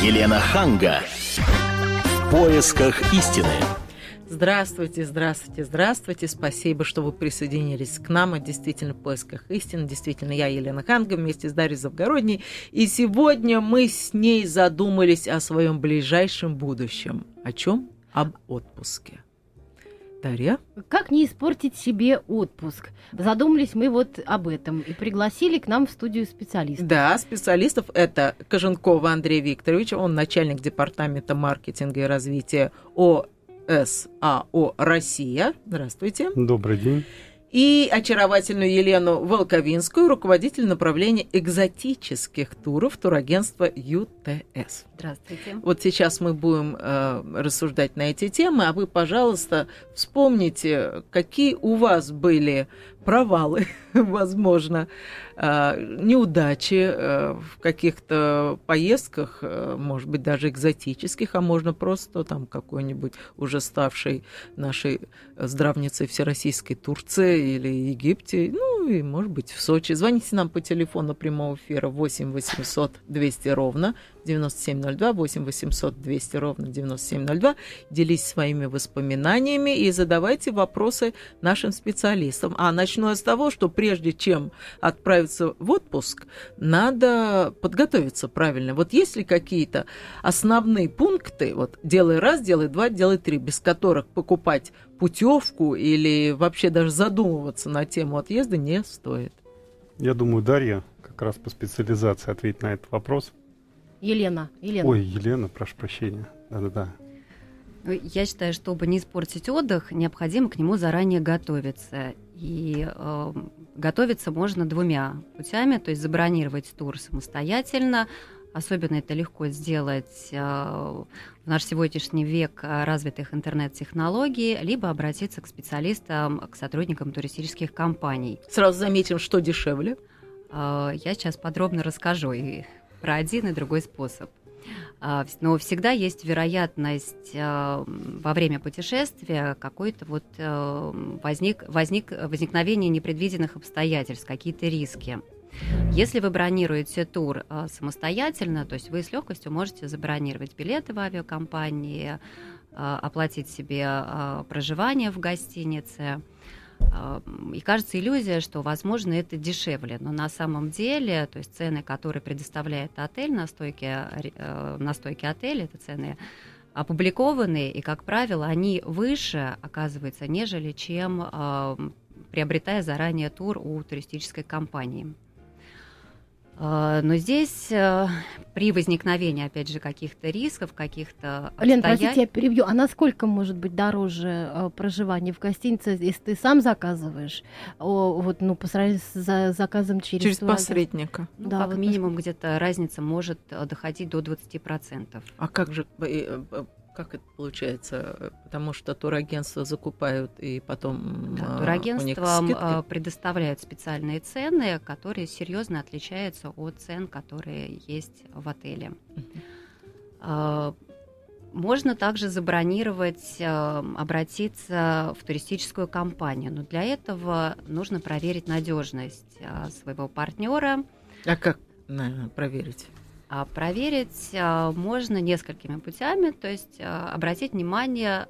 Елена Ханга. В поисках истины. Здравствуйте, здравствуйте, здравствуйте. Спасибо, что вы присоединились к нам. Это действительно в поисках истины. Действительно, я Елена Ханга вместе с Дарьей Завгородней. И сегодня мы с ней задумались о своем ближайшем будущем. О чем? Об отпуске. Дарья? Как не испортить себе отпуск? Задумались мы вот об этом и пригласили к нам в студию специалистов. Да, специалистов это Коженкова Андрей Викторович, он начальник департамента маркетинга и развития ОСАО «Россия». Здравствуйте. Добрый день и очаровательную Елену Волковинскую, руководитель направления экзотических туров турагентства ЮТС. Здравствуйте. Вот сейчас мы будем э, рассуждать на эти темы, а вы, пожалуйста, вспомните, какие у вас были провалы, возможно, а, неудачи э, в каких-то поездках, э, может быть, даже экзотических, а можно просто там какой-нибудь уже ставшей нашей здравницей Всероссийской Турции или Египте, ну и, может быть, в Сочи. Звоните нам по телефону прямого эфира 8 800 200 ровно 9702, 8 800 200 ровно 9702. Делись своими воспоминаниями и задавайте вопросы нашим специалистам. А начну с того, что прежде чем отправиться в отпуск, надо подготовиться правильно. Вот есть ли какие-то основные пункты, вот делай раз, делай два, делай три, без которых покупать путевку или вообще даже задумываться на тему отъезда не стоит? Я думаю, Дарья как раз по специализации ответит на этот вопрос. Елена. Елена. Ой, Елена, прошу прощения. Да-да-да. Ну, я считаю, чтобы не испортить отдых, необходимо к нему заранее готовиться. И э, готовиться можно двумя путями, то есть забронировать тур самостоятельно. Особенно это легко сделать э, в наш сегодняшний век развитых интернет-технологий, либо обратиться к специалистам, к сотрудникам туристических компаний. Сразу заметим, что дешевле. Э, я сейчас подробно расскажу и про один и другой способ. А, но всегда есть вероятность а, во время путешествия какой-то вот а, возник, возник, возникновение непредвиденных обстоятельств, какие-то риски. Если вы бронируете тур самостоятельно, то есть вы с легкостью можете забронировать билеты в авиакомпании, оплатить себе проживание в гостинице – и кажется иллюзия, что, возможно, это дешевле, но на самом деле, то есть цены, которые предоставляет отель на стойке, э, на стойке отеля, это цены опубликованные, и, как правило, они выше, оказывается, нежели чем приобретая заранее тур у туристической компании. А, но здесь э, при возникновении, опять же, каких-то рисков, каких-то Лен, простите, я перебью. А насколько может быть дороже э, проживание в гостинице, если ты сам заказываешь? Вот, ну, по сравнению с заказом через... Через посредника. Ну, да, как вот минимум где-то разница может э, доходить до 20%. А как же как это получается? Потому что турагентства закупают и потом да, а, турагентствам а, предоставляют специальные цены, которые серьезно отличаются от цен, которые есть в отеле. Uh-huh. Можно также забронировать, обратиться в туристическую компанию, но для этого нужно проверить надежность своего партнера. А как проверить? А проверить а, можно несколькими путями, то есть а, обратить внимание,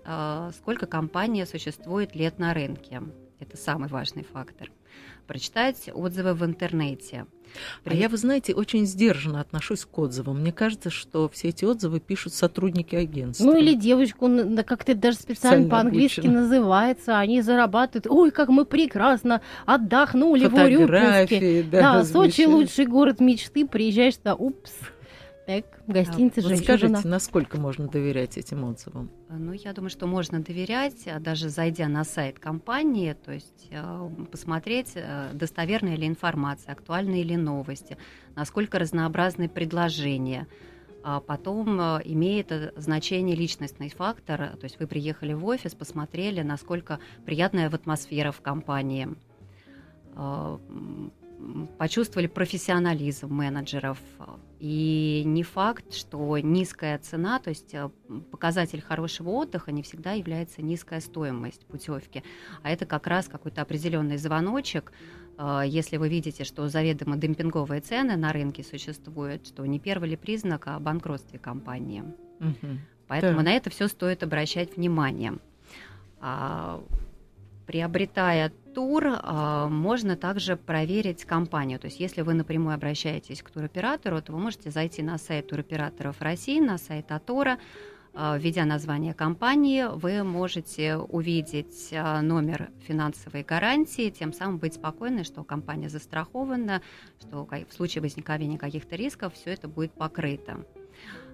сколько компания существует лет на рынке. Это самый важный фактор. Прочитать отзывы в интернете. А я, вы знаете, очень сдержанно отношусь к отзывам. Мне кажется, что все эти отзывы пишут сотрудники агентства. Ну или девочку, как ты даже специально по-английски называется, они зарабатывают. Ой, как мы прекрасно отдохнули в Урюпинске. Да, да Сочи лучший город мечты. Приезжаешь туда, упс. Так, в гостинице а, вот Скажите, насколько можно доверять этим отзывам? Ну, я думаю, что можно доверять, а даже зайдя на сайт компании, то есть э, посмотреть, э, достоверная ли информация, актуальные ли новости, насколько разнообразны предложения. А потом э, имеет значение личностный фактор, то есть вы приехали в офис, посмотрели, насколько приятная атмосфера в компании почувствовали профессионализм менеджеров. И не факт, что низкая цена, то есть э, показатель хорошего отдыха не всегда является низкая стоимость путевки, а это как раз какой-то определенный звоночек а, если вы видите, что заведомо демпинговые цены на рынке существуют, что не первый ли признак о банкротстве компании. Угу. Поэтому да. на это все стоит обращать внимание. А, приобретая тур, а, можно также проверить компанию. То есть, если вы напрямую обращаетесь к туроператору, то вы можете зайти на сайт туроператоров России, на сайт Атора, а, введя название компании, вы можете увидеть а, номер финансовой гарантии, тем самым быть спокойны, что компания застрахована, что в случае возникновения каких-то рисков все это будет покрыто.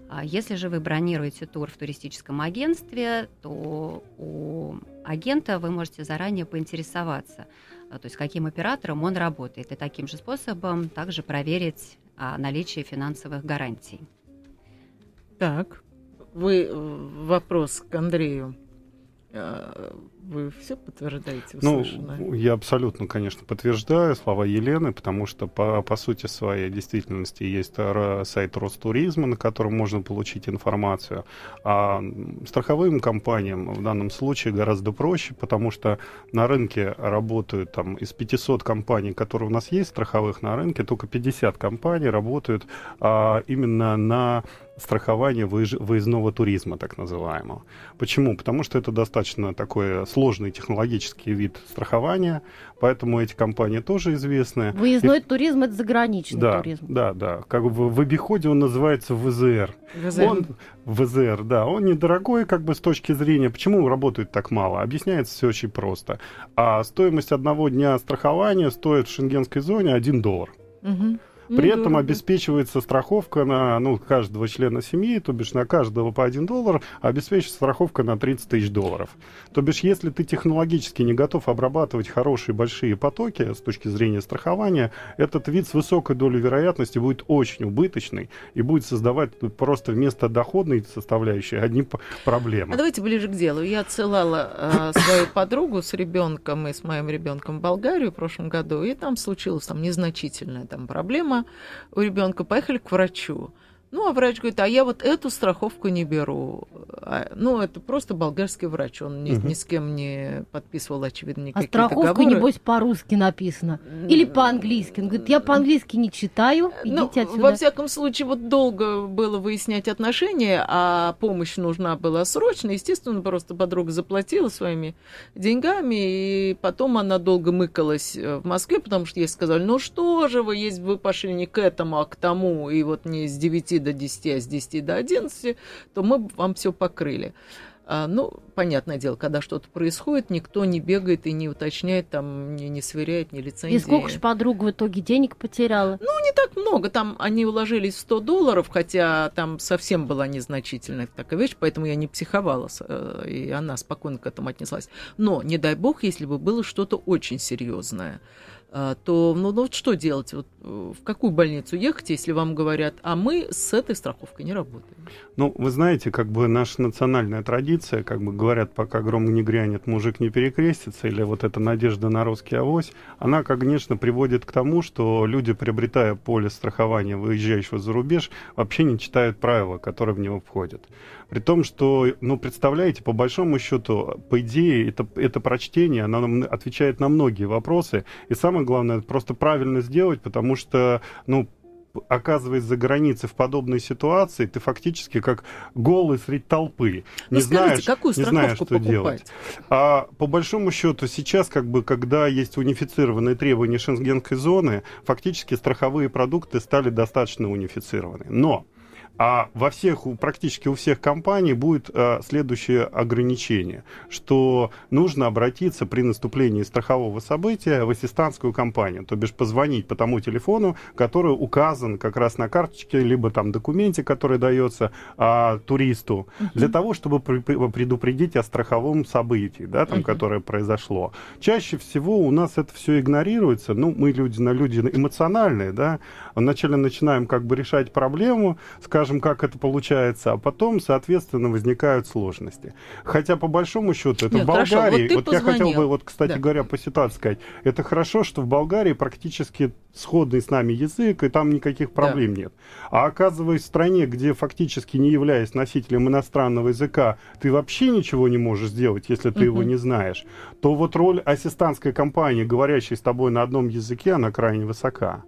А если же вы бронируете тур в туристическом агентстве, то у агента вы можете заранее поинтересоваться, то есть каким оператором он работает, и таким же способом также проверить наличие финансовых гарантий. Так, вы э, вопрос к Андрею. Вы все подтверждаете услышанное? Ну, я абсолютно, конечно, подтверждаю слова Елены, потому что по, по сути своей действительности есть сайт Ростуризма, на котором можно получить информацию. А страховым компаниям в данном случае гораздо проще, потому что на рынке работают там из 500 компаний, которые у нас есть страховых на рынке, только 50 компаний работают а, именно на страхование выездного туризма, так называемого. Почему? Потому что это достаточно такой сложный технологический вид страхования, поэтому эти компании тоже известны. Выездной И... туризм – это заграничный да, туризм. Да, да. Как бы в обиходе он называется ВЗР. ВЗР. Он, ВЗР, да. Он недорогой как бы с точки зрения, почему работает так мало. Объясняется все очень просто. А стоимость одного дня страхования стоит в шенгенской зоне 1 доллар. Угу. При ну, этом обеспечивается страховка на ну, каждого члена семьи, то бишь на каждого по 1 доллар, а обеспечивается страховка на 30 тысяч долларов. То бишь, если ты технологически не готов обрабатывать хорошие большие потоки с точки зрения страхования, этот вид с высокой долей вероятности будет очень убыточный и будет создавать просто вместо доходной составляющей одни проблемы. А давайте ближе к делу. Я отсылала э, свою подругу с ребенком и с моим ребенком в Болгарию в прошлом году, и там случилась там незначительная там проблема у ребенка, поехали к врачу. Ну, а врач говорит, а я вот эту страховку не беру. А, ну, это просто болгарский врач, он ни, угу. ни с кем не подписывал, очевидно, а никакие А страховка, договоры. небось, по-русски написана. Или по-английски. Он говорит, я по-английски не читаю, идите ну, отсюда. Во всяком случае, вот долго было выяснять отношения, а помощь нужна была срочно. Естественно, просто подруга заплатила своими деньгами, и потом она долго мыкалась э, в Москве, потому что ей сказали, ну что же вы, если бы вы пошли не к этому, а к тому, и вот не с 9 до 10, а с 10 до 11, то мы вам все покрыли. А, ну, понятное дело, когда что-то происходит, никто не бегает и не уточняет, там, не, не сверяет, не лицензии. И сколько же подруга в итоге денег потеряла? Ну, не так много. Там они уложились в 100 долларов, хотя там совсем была незначительная такая вещь, поэтому я не психовала, э, и она спокойно к этому отнеслась. Но, не дай бог, если бы было что-то очень серьезное. А, то ну, ну что делать? Вот, э, в какую больницу ехать, если вам говорят, а мы с этой страховкой не работаем? Ну, вы знаете, как бы наша национальная традиция, как бы говорят, пока гром не грянет, мужик не перекрестится, или вот эта надежда на русский авось, она, конечно, приводит к тому, что люди, приобретая поле страхования выезжающего за рубеж, вообще не читают правила, которые в него входят. При том, что, ну, представляете, по большому счету, по идее, это, это прочтение, оно отвечает на многие вопросы. И самое главное, это просто правильно сделать, потому что, ну, оказываясь за границей в подобной ситуации, ты фактически как голый среди толпы. Ну, не скажите, знаешь, какую не знаешь, что покупать? делать. А по большому счету сейчас, как бы, когда есть унифицированные требования шенгенской зоны, фактически страховые продукты стали достаточно унифицированы. Но а во всех, практически у всех компаний будет а, следующее ограничение, что нужно обратиться при наступлении страхового события в ассистантскую компанию, то бишь позвонить по тому телефону, который указан как раз на карточке, либо там документе, который дается а, туристу, uh-huh. для того, чтобы при, предупредить о страховом событии, да, там, uh-huh. которое произошло. Чаще всего у нас это все игнорируется, ну, мы люди на люди эмоциональные, да, вначале начинаем как бы решать проблему, скажем, как это получается, а потом, соответственно, возникают сложности. Хотя, по большому счету, это Нет, в Болгарии, хорошо, вот, вот я хотел бы, вот, кстати да. говоря, по ситуации сказать, это хорошо, что в Болгарии практически сходный с нами язык, и там никаких проблем да. нет. А оказываясь в стране, где фактически не являясь носителем иностранного языка, ты вообще ничего не можешь сделать, если ты угу. его не знаешь, то вот роль ассистантской компании, говорящей с тобой на одном языке, она крайне высока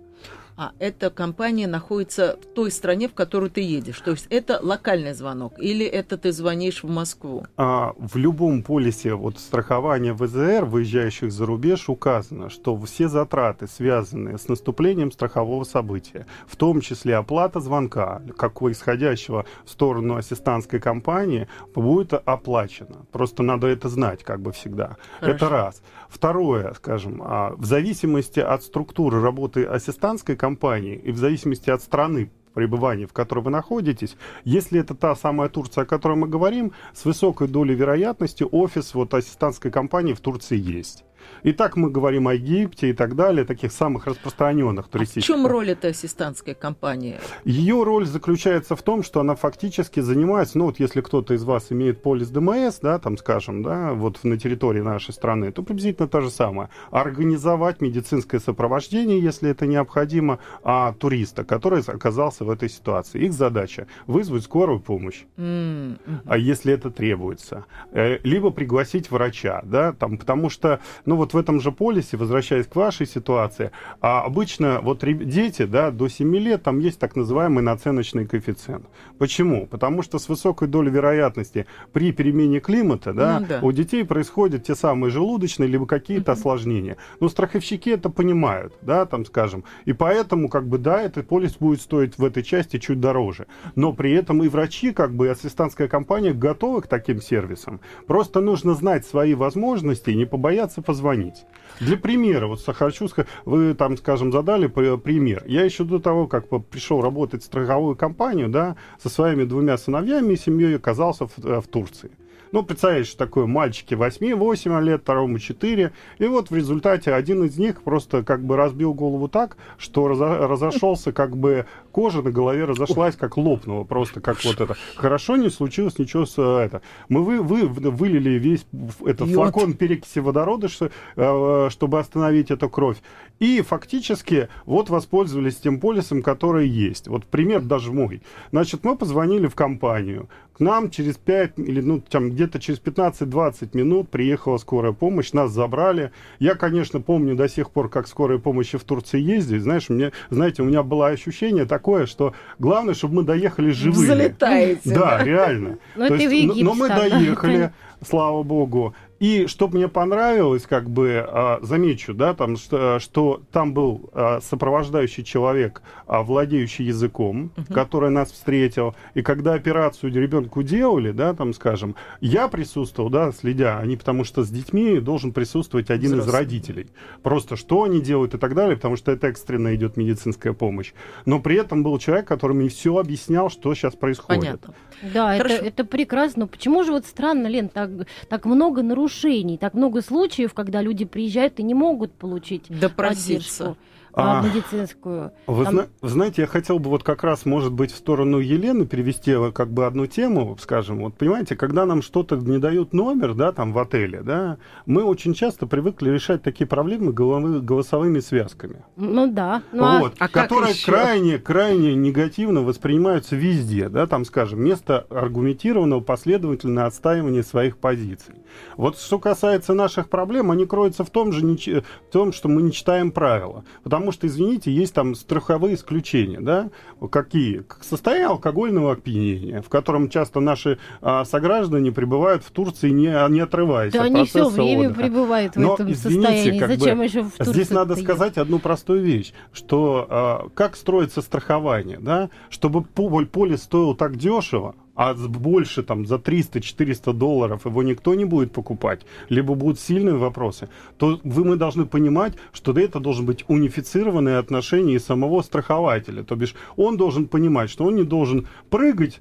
а эта компания находится в той стране, в которую ты едешь. То есть это локальный звонок или это ты звонишь в Москву? А, в любом полисе вот, страхования ВЗР, выезжающих за рубеж, указано, что все затраты, связанные с наступлением страхового события, в том числе оплата звонка, как исходящего в сторону ассистантской компании, будет оплачена. Просто надо это знать, как бы всегда. Хорошо. Это раз. Второе, скажем, а, в зависимости от структуры работы ассистантской компании и в зависимости от страны пребывания, в которой вы находитесь, если это та самая Турция, о которой мы говорим, с высокой долей вероятности офис вот ассистантской компании в Турции есть. И так мы говорим о Египте и так далее, таких самых распространенных туристических. А в чем роль этой ассистантской компании? Ее роль заключается в том, что она фактически занимается, ну вот если кто-то из вас имеет полис ДМС, да, там скажем, да, вот на территории нашей страны, то приблизительно то же самое. Организовать медицинское сопровождение, если это необходимо, а туриста, который оказался в этой ситуации. Их задача вызвать скорую помощь, mm-hmm. а если это требуется. Э, либо пригласить врача, да, там, потому что, ну вот в этом же полисе, возвращаясь к вашей ситуации, а обычно вот дети, да, до 7 лет, там есть так называемый наценочный коэффициент. Почему? Потому что с высокой долей вероятности при перемене климата, да, ну, да. у детей происходят те самые желудочные либо какие-то uh-huh. осложнения. Но страховщики это понимают, да, там, скажем, и поэтому, как бы, да, этот полис будет стоить в этой части чуть дороже. Но при этом и врачи, как бы, и ассистентская компания готовы к таким сервисам. Просто нужно знать свои возможности и не побояться позвонить звонить. Для примера, вот хочу сказать, вы там, скажем, задали пример. Я еще до того, как пришел работать в страховую компанию, да, со своими двумя сыновьями и семьей оказался в, э, в Турции. Ну, представляете, что такое мальчики 8-8 лет, второму 4. И вот в результате один из них просто как бы разбил голову так, что разо разошелся, как бы кожа на голове разошлась, как лопнула просто, как вот это. Хорошо не случилось ничего с э, это. Мы вы, вы вылили весь этот флакон перекиси водорода, что, э, чтобы остановить эту кровь. И фактически вот воспользовались тем полисом, который есть. Вот пример даже мой. Значит, мы позвонили в компанию. К нам через 5 или ну там где-то через 15-20 минут приехала скорая помощь, нас забрали. Я, конечно, помню до сих пор, как скорая помощь в Турции ездит. Знаешь, мне, знаете, у меня было ощущение такое, что главное, чтобы мы доехали живыми. Залетаете. Да, реально. Но, это есть, но, но мы доехали, слава богу. И что мне понравилось, как бы, а, замечу, да, там, что, что там был а, сопровождающий человек, а, владеющий языком, uh-huh. который нас встретил. И когда операцию ребенку делали, да, там, скажем, я присутствовал, да, следя, они, потому что с детьми должен присутствовать один Взрослый. из родителей. Просто что они делают и так далее, потому что это экстренно идет медицинская помощь. Но при этом был человек, который мне все объяснял, что сейчас происходит. Понятно. Да, это, это прекрасно. Но почему же вот странно, Лен, так, так много нарушений нарушений, так много случаев, когда люди приезжают и не могут получить поддержку а, медицинскую. Вы, Там... зна- вы знаете, я хотел бы вот как раз, может быть, в сторону Елены перевести как бы одну тему, скажем, вот понимаете, когда нам что-то не дают номер, да, там в отеле, да, мы очень часто привыкли решать такие проблемы головы, голосовыми связками. Ну да. Ну, а вот, а которые крайне, крайне негативно воспринимаются везде, да, там, скажем, место аргументированного последовательного отстаивания своих позиций. Вот что касается наших проблем, они кроются в том же, в том, что мы не читаем правила. Потому что, извините, есть там страховые исключения, да? Какие? Состояние алкогольного опьянения, в котором часто наши а, сограждане пребывают в Турции, не, не отрываясь да от они все время отдыха. пребывают в Но, этом извините, состоянии. Как Зачем бы, еще в Турции Здесь надо сказать одну простую вещь, что а, как строится страхование, да? Чтобы поле стоило так дешево, а больше там за 300-400 долларов его никто не будет покупать, либо будут сильные вопросы, то вы, мы должны понимать, что это должен быть унифицированное отношение самого страхователя. То бишь он должен понимать, что он не должен прыгать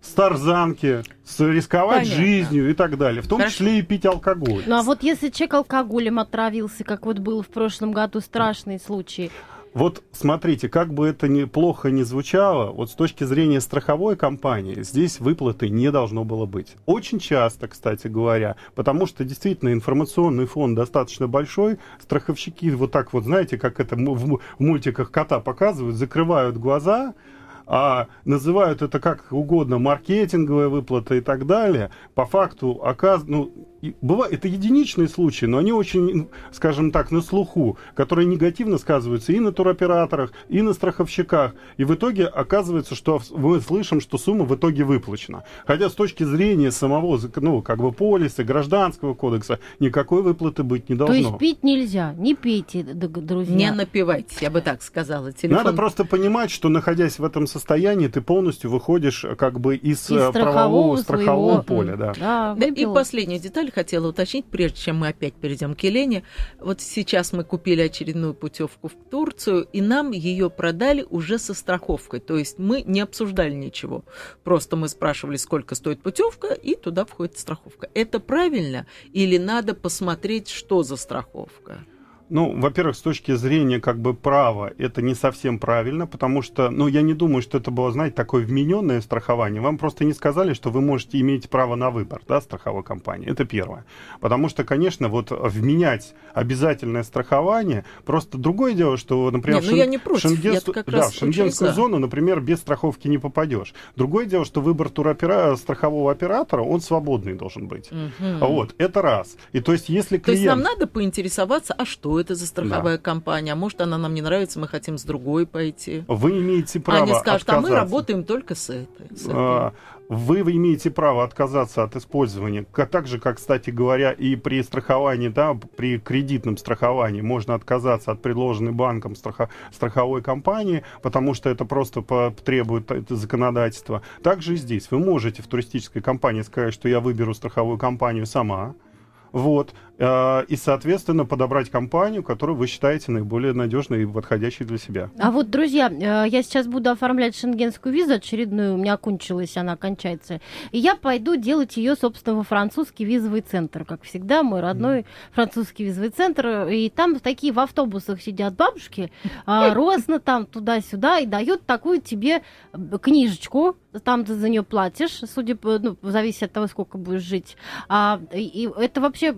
с тарзанки, с рисковать Понятно. жизнью и так далее, в том Хорошо. числе и пить алкоголь. Ну а вот если человек алкоголем отравился, как вот был в прошлом году страшный случай, Вот смотрите, как бы это ни, плохо не звучало, вот с точки зрения страховой компании, здесь выплаты не должно было быть. Очень часто, кстати говоря, потому что действительно информационный фон достаточно большой, страховщики вот так вот, знаете, как это в мультиках кота показывают, закрывают глаза, а называют это как угодно, маркетинговая выплата и так далее, по факту оказ... ну, бывает, это единичные случаи, но они очень, скажем так, на слуху, которые негативно сказываются и на туроператорах, и на страховщиках. И в итоге оказывается, что мы слышим, что сумма в итоге выплачена. Хотя с точки зрения самого, ну, как бы полиса, гражданского кодекса, никакой выплаты быть не должно. То есть пить нельзя, не пейте, друзья. Не напивайте, я бы так сказала. Телефон... Надо просто понимать, что находясь в этом состоянии, ты полностью выходишь как бы из, из э, правового страхового поля. Да. Да, да, и последняя деталь деталь хотела уточнить, прежде чем мы опять перейдем к Елене. Вот сейчас мы купили очередную путевку в Турцию, и нам ее продали уже со страховкой. То есть мы не обсуждали ничего. Просто мы спрашивали, сколько стоит путевка, и туда входит страховка. Это правильно? Или надо посмотреть, что за страховка? Ну, во-первых, с точки зрения как бы права, это не совсем правильно, потому что, ну, я не думаю, что это было, знаете, такое вмененное страхование. Вам просто не сказали, что вы можете иметь право на выбор, да, страховой компании. Это первое. Потому что, конечно, вот вменять обязательное страхование, просто другое дело, что, например, Нет, ну, я не против. Шенген... Я да, в шенгенскую зону, например, без страховки не попадешь. Другое дело, что выбор туропера... страхового оператора, он свободный должен быть. Угу. Вот, это раз. И то есть, если клиент... То есть нам надо поинтересоваться, а что это за страховая да. компания, а может она нам не нравится, мы хотим с другой пойти. Вы имеете право Они скажут, отказаться. а мы работаем только с этой. С этой. А, вы имеете право отказаться от использования, так же, как, кстати говоря, и при страховании, да, при кредитном страховании можно отказаться от предложенной банком страхо страховой компании, потому что это просто требует это законодательство. Также и здесь. Вы можете в туристической компании сказать, что я выберу страховую компанию сама, вот. Э, и, соответственно, подобрать компанию, которую вы считаете наиболее надежной и подходящей для себя. А вот, друзья, э, я сейчас буду оформлять шенгенскую визу очередную, у меня кончилась, она кончается. И я пойду делать ее, собственно, во французский визовый центр. Как всегда, мой родной французский визовый центр. И там такие в автобусах сидят бабушки, а, росно там туда-сюда, и дают такую тебе книжечку, там ты за нее платишь, судя по, ну, зависит от того, сколько будешь жить. А, и это вообще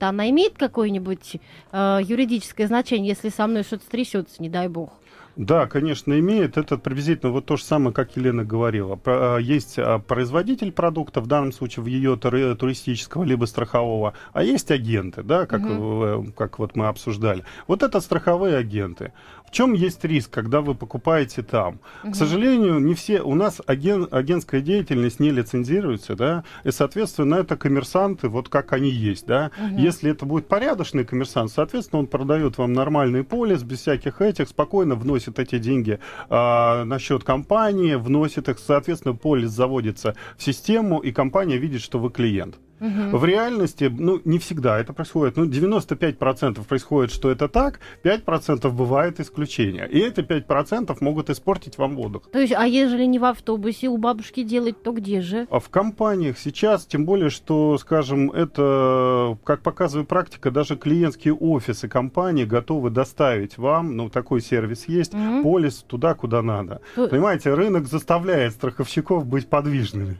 бумага-то, она имеет какое-нибудь э, юридическое значение, если со мной что-то стрясется, не дай бог? Да, конечно, имеет. Это приблизительно вот то же самое, как Елена говорила. А, есть а, производитель продукта, в данном случае в ее туристического либо страхового, а есть агенты, да, как, угу. как вот мы обсуждали. Вот это страховые агенты. В чем есть риск, когда вы покупаете там? Угу. К сожалению, не все, у нас аген, агентская деятельность не лицензируется, да, и, соответственно, это коммерсанты, вот как они есть, да. Угу. Если это будет порядочный коммерсант, соответственно, он продает вам нормальный полис, без всяких этих, спокойно вносит эти деньги а, на счет компании, вносит их, соответственно, полис заводится в систему, и компания видит, что вы клиент. Угу. В реальности, ну, не всегда это происходит. Ну, 95% происходит, что это так, 5% бывает исключения. И эти 5% могут испортить вам воду. То есть, а ежели не в автобусе у бабушки делать, то где же? А в компаниях сейчас, тем более, что, скажем, это, как показывает практика, даже клиентские офисы компании готовы доставить вам, ну, такой сервис есть, угу. полис туда, куда надо. То... Понимаете, рынок заставляет страховщиков быть подвижными.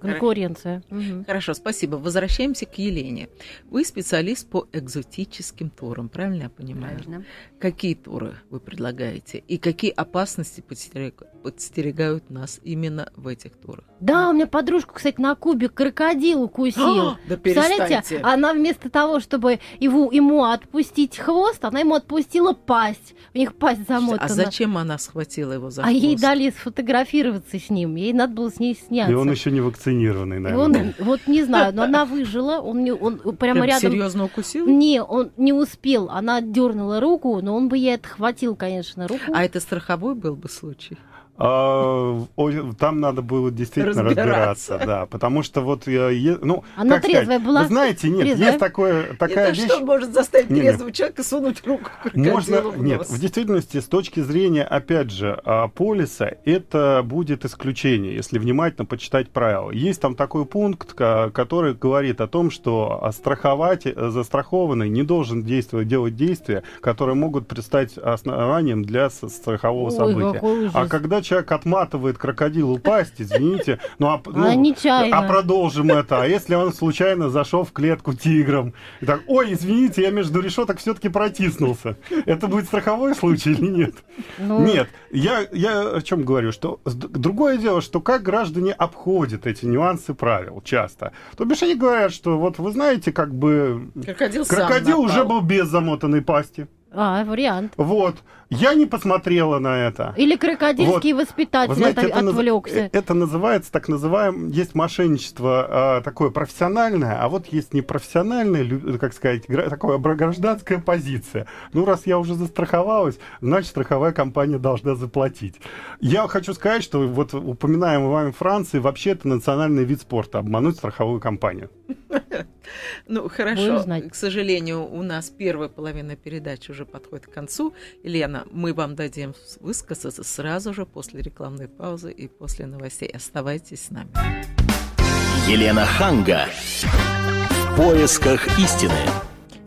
Конкуренция. Хорошо, спасибо. Возвращаемся к Елене. Вы специалист по экзотическим турам, правильно я понимаю? Правильно. Какие туры вы предлагаете и какие опасности подстерегают нас именно в этих турах? Да, у меня подружку, кстати, на Кубе крокодил укусил. да Представляете, она вместо того, чтобы его, ему отпустить хвост, она ему отпустила пасть. У них пасть замотана. А зачем она схватила его за а хвост? А ей дали сфотографироваться с ним. Ей надо было с ней сняться. И он еще не вакцинированный, наверное. Он, вот не знаю, но она выжила. Он, не, он прямо Прям рядом... серьезно укусил? Не, он не успел. Она дернула руку, но он бы ей отхватил, конечно, руку. А это страховой был бы случай? А, там надо было действительно разбираться, разбираться да, потому что вот я, ну, Она как трезвая была. Вы знаете, нет, трезвая? есть такое, такая Это вещь. что может заставить нет, трезвого человека сунуть руку Можно, в нет, в действительности, с точки зрения, опять же, а, полиса, это будет исключение, если внимательно почитать правила. Есть там такой пункт, который говорит о том, что страховать, э, застрахованный не должен действовать, делать действия, которые могут предстать основанием для страхового Ой, события. А когда человек отматывает крокодилу пасть, извините, ну а, ну, а, а продолжим это. А если он случайно зашел в клетку тигром, и так, ой, извините, я между решеток все-таки протиснулся. Это будет страховой случай или нет? Ну... Нет, я, я о чем говорю, что другое дело, что как граждане обходят эти нюансы правил часто. То бишь они говорят, что вот вы знаете, как бы крокодил, крокодил уже был без замотанной пасти. А, вариант. Вот. Я не посмотрела на это. Или крокодильский вот. воспитатель знаете, это отвлекся. Наз... Это называется так называемое, есть мошенничество а, такое профессиональное, а вот есть непрофессиональное, как сказать, такое гражданская позиция. Ну, раз я уже застраховалась, значит, страховая компания должна заплатить. Я хочу сказать, что вот упоминаемый вами Франции, вообще это национальный вид спорта, обмануть страховую компанию. Ну, хорошо. К сожалению, у нас первая половина передачи уже подходит к концу. Елена, мы вам дадим высказаться сразу же после рекламной паузы и после новостей. Оставайтесь с нами. Елена Ханга. В поисках истины.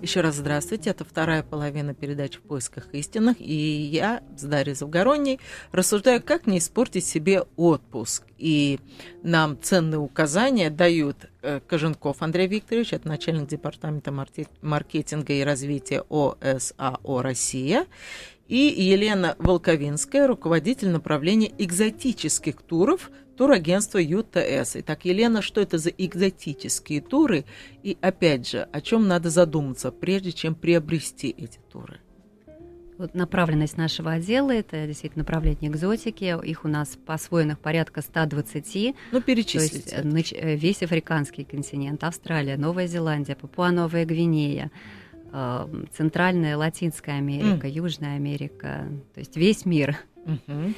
Еще раз здравствуйте. Это вторая половина передачи «В поисках истинных». И я с Дарьей Завгоронней рассуждаю, как не испортить себе отпуск. И нам ценные указания дают э, Коженков Андрей Викторович, это начальник департамента маркетинга и развития ОСАО «Россия», и Елена Волковинская, руководитель направления экзотических туров турагентство ЮТС. Итак, Елена, что это за экзотические туры? И опять же, о чем надо задуматься, прежде чем приобрести эти туры? Вот направленность нашего отдела – это действительно направление экзотики. Их у нас по освоенных порядка 120. Ну, перечислите. То есть э, весь африканский континент, Австралия, Новая Зеландия, Папуа-Новая Гвинея, Центральная, Латинская Америка, mm. Южная Америка, то есть весь мир. Mm-hmm.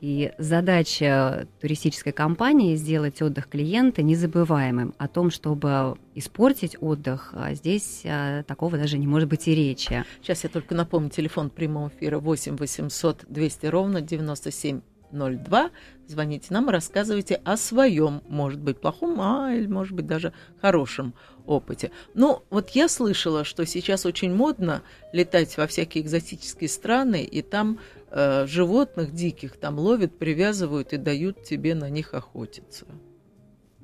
И задача туристической компании сделать отдых клиента незабываемым. О том, чтобы испортить отдых, а здесь а, такого даже не может быть и речи. Сейчас я только напомню, телефон прямого эфира 8 800 200 ровно 9702. Звоните нам и рассказывайте о своем, может быть, плохом, а или, может быть, даже хорошем опыте. Ну, вот я слышала, что сейчас очень модно летать во всякие экзотические страны, и там э, животных диких там ловят, привязывают и дают тебе на них охотиться.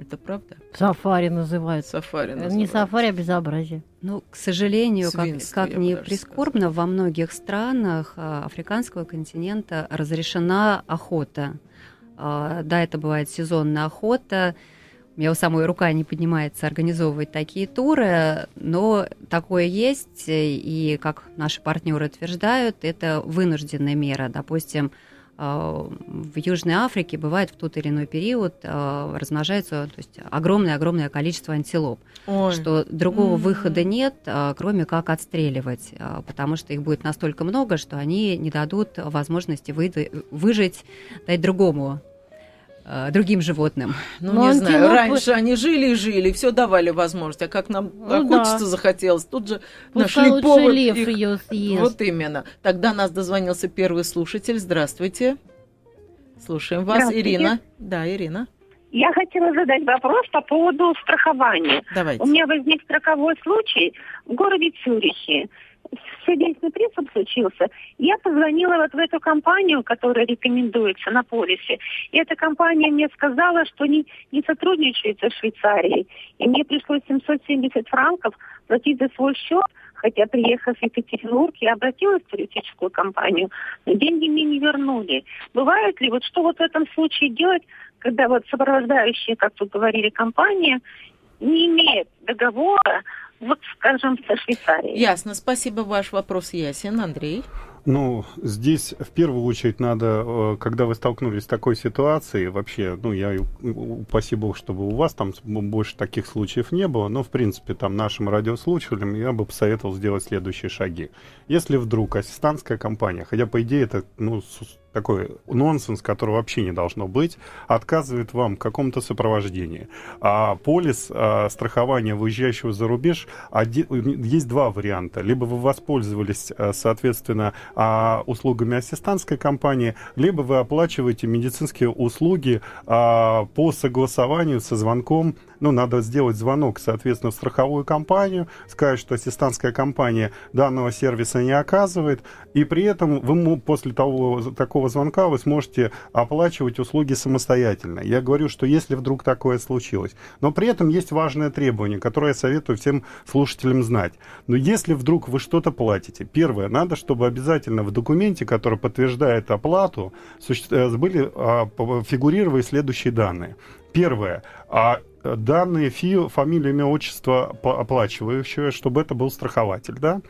Это правда? Сафари называется. Сафари называется. Не сафари, а безобразие. Ну, к сожалению, Свинство, как, как ни прискорбно, сказать. во многих странах а, африканского континента разрешена охота. А, да, это бывает сезонная охота, у меня у самой рука не поднимается организовывать такие туры, но такое есть, и как наши партнеры утверждают, это вынужденная мера. Допустим, э, в Южной Африке бывает в тот или иной период э, размножается то есть огромное-огромное количество антилоп, Ой. что другого mm-hmm. выхода нет, э, кроме как отстреливать, потому что их будет настолько много, что они не дадут возможности выжить, дать другому Э, другим животным. Ну, Но не антилопы... знаю, раньше они жили и жили, все давали возможность, а как нам ну, охотиться да. захотелось, тут же Пускай нашли повод лев их... ее съест. Вот именно. Тогда нас дозвонился первый слушатель. Здравствуйте. Слушаем вас, Ирина. Да, Ирина. Я хотела задать вопрос по поводу страхования. Давайте. У меня возник страховой случай в городе Цюрихе сердечный приступ случился, я позвонила вот в эту компанию, которая рекомендуется на полисе. И эта компания мне сказала, что не, не сотрудничает со Швейцарией. И мне пришлось 770 франков платить за свой счет, хотя приехав в Екатеринбург, я обратилась в туристическую компанию, но деньги мне не вернули. Бывает ли, вот что вот в этом случае делать, когда вот сопровождающая, как тут говорили, компания не имеет договора вот, скажем, со Швейцарией. Ясно, спасибо, ваш вопрос ясен, Андрей. Ну, здесь в первую очередь надо, э, когда вы столкнулись с такой ситуацией, вообще, ну, я упаси бог, чтобы у вас там больше таких случаев не было, но, в принципе, там нашим радиослушателям я бы посоветовал сделать следующие шаги. Если вдруг ассистантская компания, хотя, по идее, это, ну, такой нонсенс, который вообще не должно быть, отказывает вам в каком-то сопровождении. А полис а, страхования выезжающего за рубеж, один, есть два варианта. Либо вы воспользовались, а, соответственно, а, услугами ассистантской компании, либо вы оплачиваете медицинские услуги а, по согласованию со звонком ну, надо сделать звонок, соответственно, в страховую компанию, сказать, что ассистантская компания данного сервиса не оказывает, и при этом вы после того, такого звонка вы сможете оплачивать услуги самостоятельно. Я говорю, что если вдруг такое случилось. Но при этом есть важное требование, которое я советую всем слушателям знать. Но если вдруг вы что-то платите, первое, надо, чтобы обязательно в документе, который подтверждает оплату, э, были, а, фигурировали следующие данные. Первое. А данные ФИ, фамилия, имя, отчество оплачивающего, чтобы это был страхователь, да?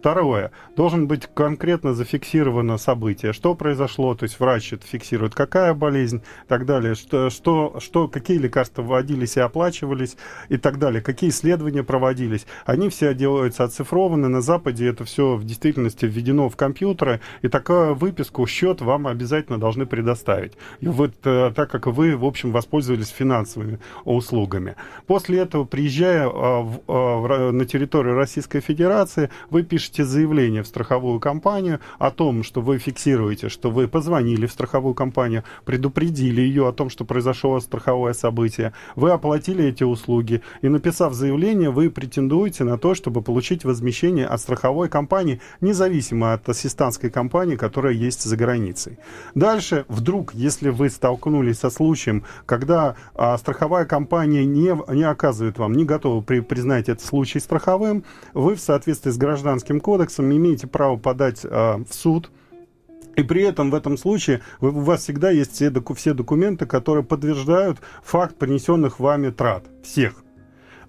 Второе. Должен быть конкретно зафиксировано событие, что произошло, то есть врач это фиксирует, какая болезнь и так далее, что, что, что, какие лекарства вводились и оплачивались и так далее, какие исследования проводились. Они все делаются оцифрованы, на Западе это все в действительности введено в компьютеры, и такую выписку, счет вам обязательно должны предоставить. И вот э, так как вы, в общем, воспользовались финансовыми услугами. После этого, приезжая а, в, а, на территорию Российской Федерации, вы пишете пишете заявление в страховую компанию о том, что вы фиксируете, что вы позвонили в страховую компанию, предупредили ее о том, что произошло страховое событие, вы оплатили эти услуги, и написав заявление, вы претендуете на то, чтобы получить возмещение от страховой компании, независимо от ассистантской компании, которая есть за границей. Дальше, вдруг, если вы столкнулись со случаем, когда а, страховая компания не, не оказывает вам, не готова при, признать этот случай страховым, вы в соответствии с гражданским кодексом имеете право подать э, в суд. И при этом в этом случае вы, у вас всегда есть все, доку, все документы, которые подтверждают факт принесенных вами трат. Всех.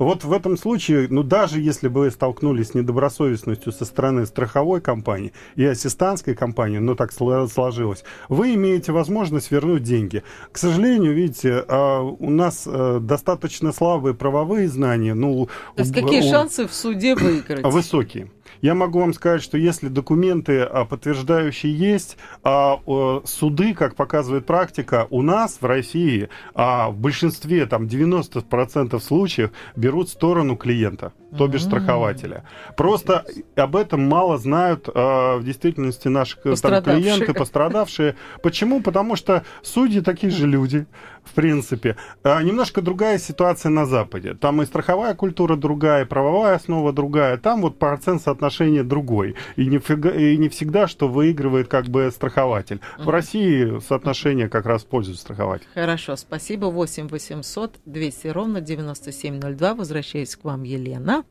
Вот в этом случае, ну даже если бы вы столкнулись с недобросовестностью со стороны страховой компании и ассистантской компании, но так сложилось, вы имеете возможность вернуть деньги. К сожалению, видите, а, у нас э, достаточно слабые правовые знания. Ну, То есть какие шансы в суде выиграть? Высокие. Я могу вам сказать, что если документы а, подтверждающие есть, а, суды, как показывает практика, у нас в России а, в большинстве, там 90% случаев берут сторону клиента то бишь страхователя. Просто об этом мало знают э, в действительности наши там, клиенты, пострадавшие. Почему? Потому что судьи такие же люди, в принципе. А немножко другая ситуация на Западе. Там и страховая культура другая, и правовая основа другая. Там вот процент соотношения другой. И не, фига, и не всегда, что выигрывает как бы страхователь. В России соотношение как раз пользуется страхователь. Хорошо, спасибо. 8 800 200 ровно 9702. Возвращаюсь к вам, Елена.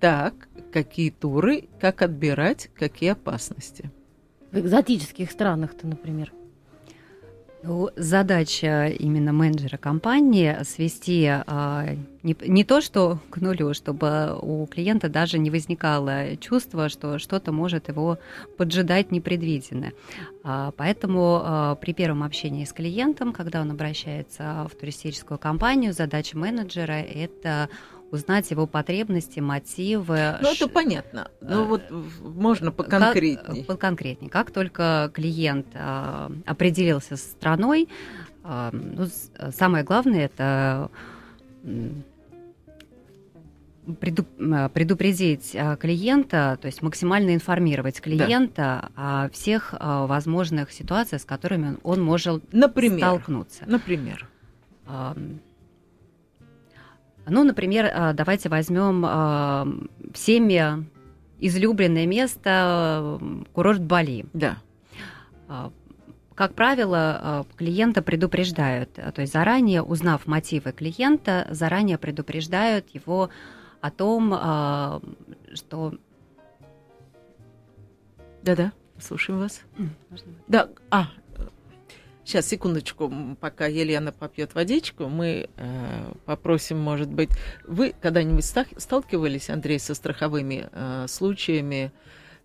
Так, какие туры, как отбирать, какие опасности? В экзотических странах-то, например. Ну, задача именно менеджера компании свести а, не, не то, что к нулю, чтобы у клиента даже не возникало чувства, что что-то может его поджидать непредвиденное. А, поэтому а, при первом общении с клиентом, когда он обращается в туристическую компанию, задача менеджера это узнать его потребности, мотивы. Ну, это понятно. Ну, э, вот можно поконкретнее. Как, поконкретнее. Как только клиент а, определился с страной, а, ну, самое главное это предупредить клиента, то есть максимально информировать клиента да. о всех возможных ситуациях, с которыми он может Например? столкнуться. Например. Ну, например, а, давайте возьмем а, всеми излюбленное место курорт Бали. Да. А, как правило, клиента предупреждают, то есть заранее узнав мотивы клиента, заранее предупреждают его о том, что... Да-да, слушаем вас. Можно? Да, а, Сейчас, секундочку, пока Елена попьет водичку, мы э, попросим, может быть, вы когда-нибудь сталкивались, Андрей, со страховыми э, случаями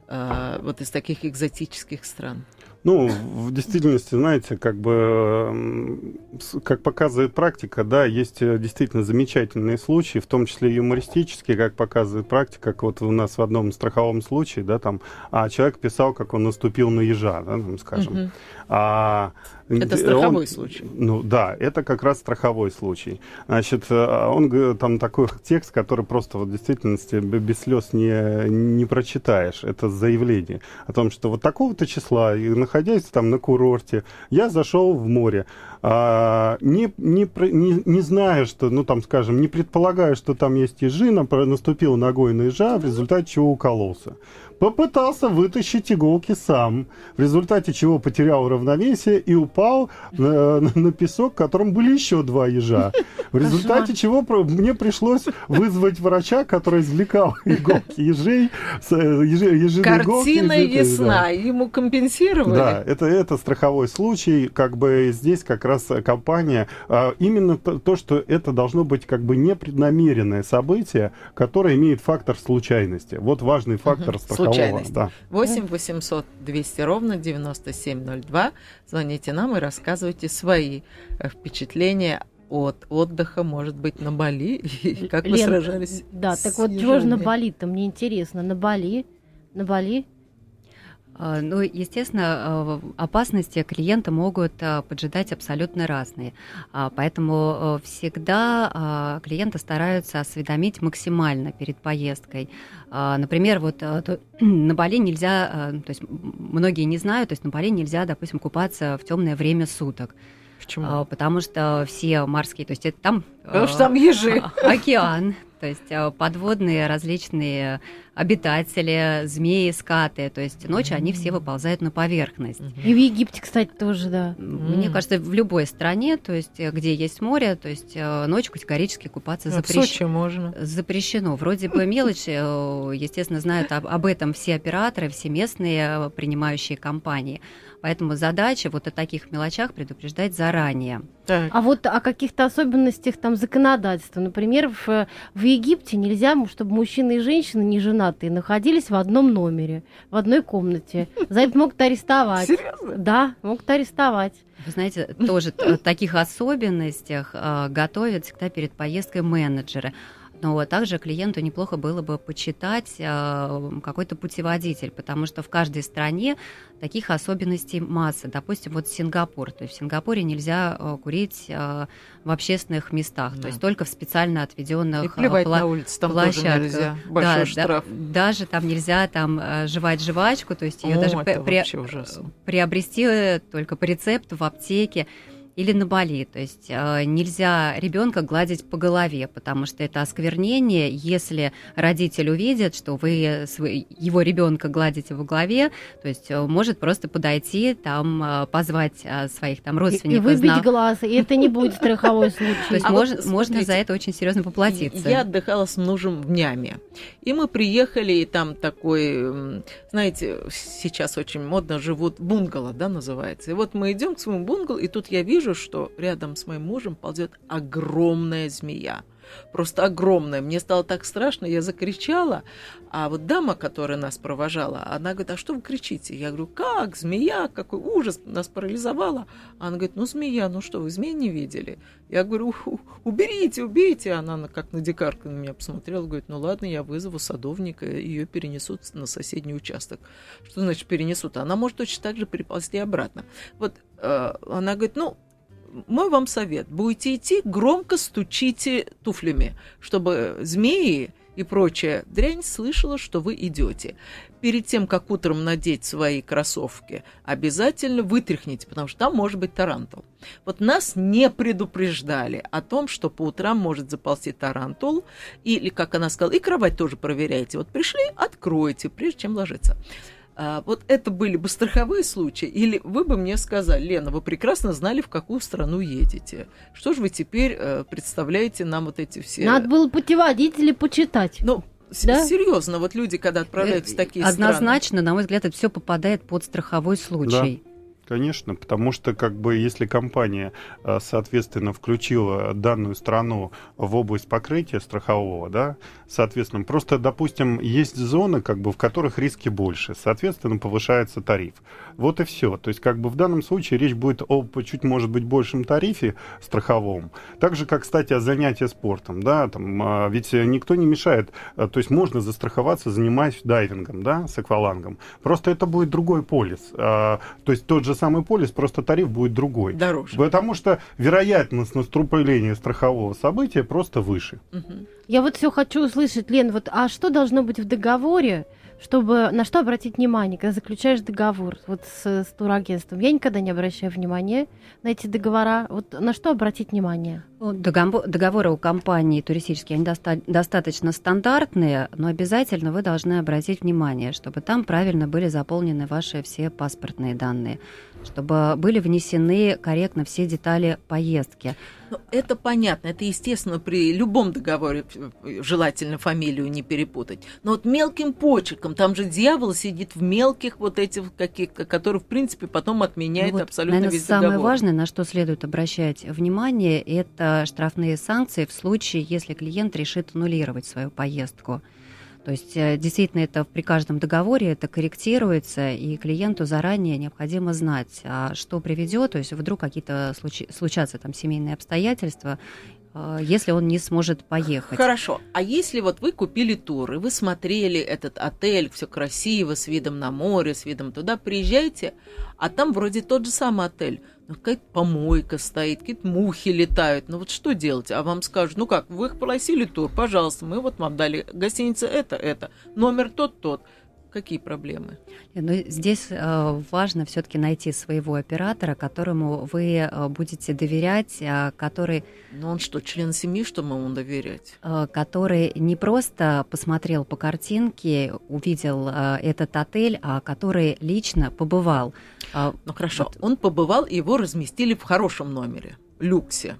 э, вот из таких экзотических стран? Ну, в действительности, знаете, как бы, как показывает практика, да, есть э, действительно замечательные случаи, в том числе юмористические, как показывает практика, как вот у нас в одном страховом случае, да, там, а человек писал, как он наступил на ежа, да, там, скажем. Угу. А, это страховой он, случай. Ну да, это как раз страховой случай. Значит, э, он там такой текст, который просто вот в действительности без слез не, не прочитаешь. Это заявление о том, что вот такого-то числа, находясь там на курорте, я зашел в море а, не, не, не, не зная, что, ну там, скажем, не предполагая, что там есть ежи, наступил ногой на ежа, в результате чего укололся. Попытался вытащить иголки сам, в результате чего потерял равновесие и упал на, на песок, в котором были еще два ежа. В результате чего мне пришлось вызвать врача, который извлекал иголки ежей, ежи, ежиные Картина иголки, ясна, да. ему компенсировали. Да, это, это страховой случай, как бы здесь как раз компания, а, именно то, то, что это должно быть как бы непреднамеренное событие, которое имеет фактор случайности. Вот важный фактор угу. страхового. Да. 8 800 200 ровно 9702. Звоните нам и рассказывайте свои э, впечатления от отдыха, может быть, на Бали, и как Лен, вы сражались Да, так вот, чего же на Бали-то, мне интересно, на Бали, на Бали ну, естественно, а, опасности клиента могут а, поджидать абсолютно разные. Поэтому всегда клиента стараются осведомить максимально перед поездкой. Например, вот на Бали нельзя, то есть многие не знают, то есть на Бали нельзя, допустим, купаться в темное время суток. Почему? Потому что все морские, то есть это там... Потому что там ежи. Океан, то есть э, подводные различные обитатели, змеи, скаты, то есть ночью они все выползают на поверхность. И в Египте, кстати, тоже, да. Мне кажется, в любой стране, то есть э, где есть море, то есть э, ночью категорически купаться запрещено. В Сочи можно. Запрещено. Вроде бы мелочь, естественно, знают об этом все операторы, все местные принимающие компании. Поэтому задача вот о таких мелочах предупреждать заранее. Так. А вот о каких-то особенностях там законодательства. Например, в, в Египте нельзя, чтобы мужчина и женщина не женатые находились в одном номере, в одной комнате. За это могут арестовать. Серьезно? Да, могут арестовать. Вы знаете, тоже таких особенностях э, готовят всегда перед поездкой менеджеры. Но также клиенту неплохо было бы почитать э, какой-то путеводитель, потому что в каждой стране таких особенностей масса. Допустим, вот Сингапур. То есть в Сингапуре нельзя э, курить э, в общественных местах, да. то есть только в специально отведенных И плевать пла- на улице, там площадках. Тоже нельзя. Большой да, штраф. Да, даже там нельзя там жевать жвачку, то есть ее даже при- приобрести только по рецепту в аптеке или на Бали. То есть э, нельзя ребенка гладить по голове, потому что это осквернение. Если родитель увидит, что вы свой, его ребенка гладите по голове, то есть э, может просто подойти, там э, позвать э, своих там родственников. И, и выбить глаз, и это не будет страховой случай. То есть а можно, вот, можно за это очень серьезно поплатиться. Я отдыхала с мужем в Няме, и мы приехали, и там такой, знаете, сейчас очень модно живут бунгало, да, называется. И вот мы идем к своему бунгало, и тут я вижу, вижу, что рядом с моим мужем ползет огромная змея. Просто огромная. Мне стало так страшно, я закричала. А вот дама, которая нас провожала, она говорит, а что вы кричите? Я говорю, как, змея, какой ужас, нас парализовала. Она говорит, ну змея, ну что, вы змеи не видели? Я говорю, уберите, убейте. Она как на дикарку на меня посмотрела, говорит, ну ладно, я вызову садовника, ее перенесут на соседний участок. Что значит перенесут? Она может точно так же переползти обратно. Вот э, она говорит, ну, мой вам совет. Будете идти, громко стучите туфлями, чтобы змеи и прочая дрянь слышала, что вы идете. Перед тем, как утром надеть свои кроссовки, обязательно вытряхните, потому что там может быть тарантул. Вот нас не предупреждали о том, что по утрам может заползти тарантул, или, как она сказала, и кровать тоже проверяйте. Вот пришли, откройте, прежде чем ложиться. А, вот это были бы страховые случаи, или вы бы мне сказали, Лена, вы прекрасно знали, в какую страну едете. Что же вы теперь э, представляете нам вот эти все... Надо было путеводители почитать. Ну, да? Серьезно, вот люди, когда отправляются в такие Однозначно, страны... на мой взгляд, это все попадает под страховой случай. Да. Конечно, потому что как бы если компания, э, соответственно, включила данную страну в область покрытия страхового, да, соответственно, просто, допустим, есть зоны, как бы, в которых риски больше, соответственно, повышается тариф. Вот и все. То есть, как бы в данном случае речь будет о чуть, может быть, большем тарифе страховом. Так же, как, кстати, о занятии спортом, да, там, а, ведь никто не мешает, э, то есть можно застраховаться, занимаясь дайвингом, да, с аквалангом. Просто это будет другой полис. А, то есть тот же самый полис, просто тариф будет другой. Дороже. Потому что вероятность наступления страхового события просто выше. Угу. Я вот все хочу услышать, Лен, вот а что должно быть в договоре, чтобы на что обратить внимание, когда заключаешь договор вот с, с турагентством? Я никогда не обращаю внимания на эти договора. Вот на что обратить внимание? Ну, договоры у компании туристические, они доста- достаточно стандартные, но обязательно вы должны обратить внимание, чтобы там правильно были заполнены ваши все паспортные данные, чтобы были внесены корректно все детали поездки. Ну, это понятно, это естественно при любом договоре желательно фамилию не перепутать. Но вот мелким почерком, там же дьявол сидит в мелких вот этих каких, которые в принципе потом отменяет ну, вот, абсолютно наверное, весь самое договор. важное, на что следует обращать внимание, это штрафные санкции в случае, если клиент решит аннулировать свою поездку. То есть э, действительно это при каждом договоре это корректируется, и клиенту заранее необходимо знать, а что приведет, то есть вдруг какие-то случ... случатся там семейные обстоятельства, э, если он не сможет поехать. Хорошо. А если вот вы купили тур, и вы смотрели этот отель, все красиво, с видом на море, с видом туда, приезжаете, а там вроде тот же самый отель, какая-то помойка стоит, какие-то мухи летают. Ну вот что делать? А вам скажут, ну как, вы их просили тур, пожалуйста, мы вот вам дали гостиница это, это, номер тот, тот. Какие проблемы? Ну, здесь э, важно все-таки найти своего оператора, которому вы э, будете доверять, э, который... Ну он что, член семьи, что мы ему доверять? Э, который не просто посмотрел по картинке, увидел э, этот отель, а который лично побывал. Э, ну хорошо, вот. он побывал, и его разместили в хорошем номере, люксе.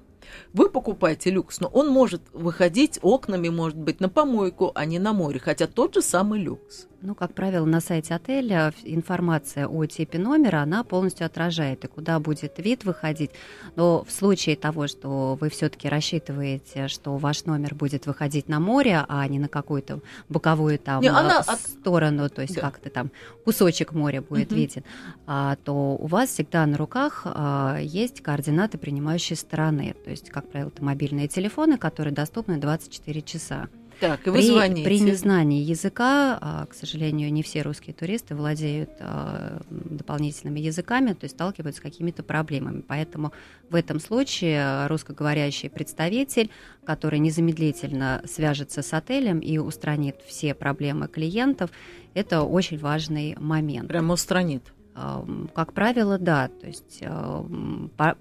Вы покупаете люкс, но он может выходить окнами, может быть, на помойку, а не на море, хотя тот же самый люкс. Ну, как правило, на сайте отеля информация о типе номера, она полностью отражает, и куда будет вид выходить. Но в случае того, что вы все-таки рассчитываете, что ваш номер будет выходить на море, а не на какую-то боковую там не, она сторону, то есть да. как-то там кусочек моря будет угу. виден, а, то у вас всегда на руках а, есть координаты принимающей стороны. То есть, как правило, это мобильные телефоны, которые доступны 24 часа. Так, и вы при, звоните. При незнании языка, а, к сожалению, не все русские туристы владеют а, дополнительными языками, то есть сталкиваются с какими-то проблемами. Поэтому в этом случае русскоговорящий представитель, который незамедлительно свяжется с отелем и устранит все проблемы клиентов, это очень важный момент. Прямо устранит. Как правило, да. То есть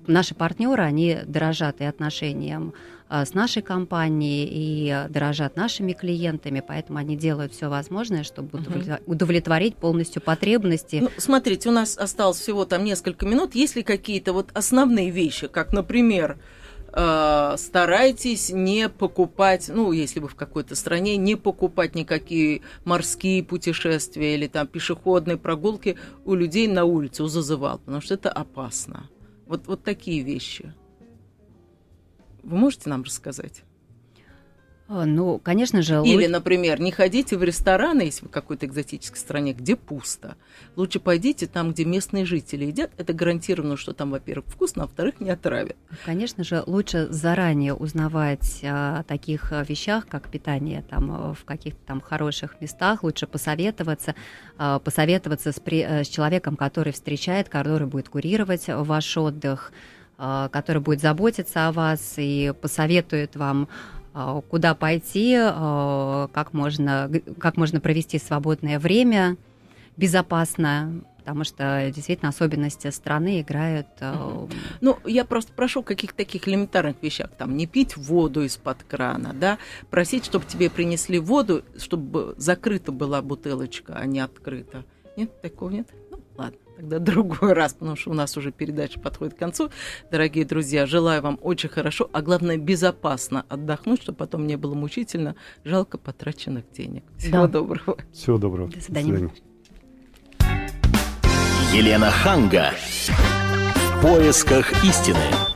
наши партнеры, они дорожат и отношением с нашей компанией и дорожат нашими клиентами, поэтому они делают все возможное, чтобы удовлетворить полностью потребности. Ну, смотрите, у нас осталось всего там несколько минут. Есть ли какие-то вот основные вещи, как, например, э, старайтесь не покупать, ну, если вы в какой-то стране, не покупать никакие морские путешествия или там пешеходные прогулки у людей на улице, у зазывал, потому что это опасно. Вот, вот такие вещи. Вы можете нам рассказать? А, ну, конечно же. Или, например, не ходите в рестораны, если вы в какой-то экзотической стране, где пусто. Лучше пойдите там, где местные жители едят. Это гарантированно, что там, во-первых, вкусно, а во-вторых, не отравят. Конечно же, лучше заранее узнавать о таких вещах, как питание там, в каких-то там хороших местах. Лучше посоветоваться, а, посоветоваться с, при, э, с человеком, который встречает, который будет курировать ваш отдых который будет заботиться о вас и посоветует вам, а, куда пойти, а, как можно, как можно провести свободное время безопасно, потому что действительно особенности страны играют. Ну, я просто прошу каких-то таких элементарных вещах, там, не пить воду из-под крана, да, просить, чтобы тебе принесли воду, чтобы закрыта была бутылочка, а не открыта. Нет, такого нет? Тогда другой раз, потому что у нас уже передача подходит к концу. Дорогие друзья, желаю вам очень хорошо, а главное безопасно отдохнуть, чтобы потом не было мучительно жалко потраченных денег. Всего да. доброго. Всего доброго. До свидания. До свидания. Елена Ханга. В поисках истины.